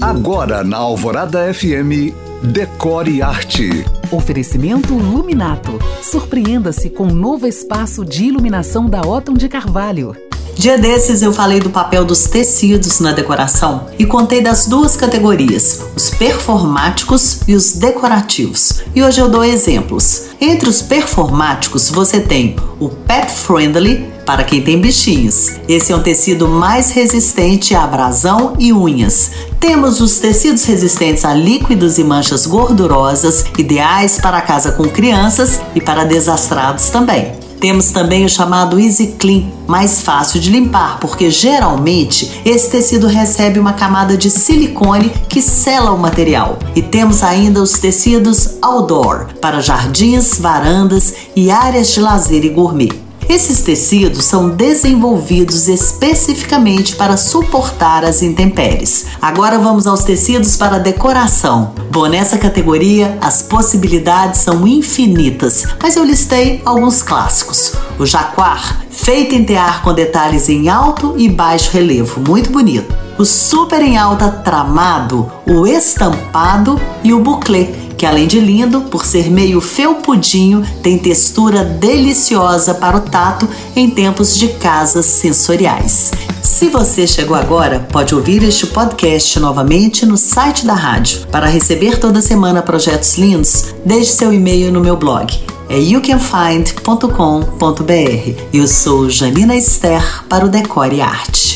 Agora na Alvorada FM, Decore Arte. Oferecimento Luminato. Surpreenda-se com um novo espaço de iluminação da Otton de Carvalho. Dia desses eu falei do papel dos tecidos na decoração e contei das duas categorias, os performáticos e os decorativos. E hoje eu dou exemplos. Entre os performáticos você tem o pet friendly, para quem tem bichinhos. Esse é um tecido mais resistente a abrasão e unhas. Temos os tecidos resistentes a líquidos e manchas gordurosas, ideais para casa com crianças e para desastrados também. Temos também o chamado Easy Clean, mais fácil de limpar, porque geralmente esse tecido recebe uma camada de silicone que sela o material. E temos ainda os tecidos outdoor, para jardins, varandas e áreas de lazer e gourmet. Esses tecidos são desenvolvidos especificamente para suportar as intempéries. Agora vamos aos tecidos para decoração. Bom, nessa categoria as possibilidades são infinitas, mas eu listei alguns clássicos. O jaquar, feito em tear com detalhes em alto e baixo relevo, muito bonito. O super em alta tramado, o estampado e o bouclé que além de lindo, por ser meio felpudinho, tem textura deliciosa para o tato em tempos de casas sensoriais. Se você chegou agora, pode ouvir este podcast novamente no site da rádio. Para receber toda semana projetos lindos, deixe seu e-mail no meu blog. É youcanfind.com.br. Eu sou Janina Esther para o Decore Arte.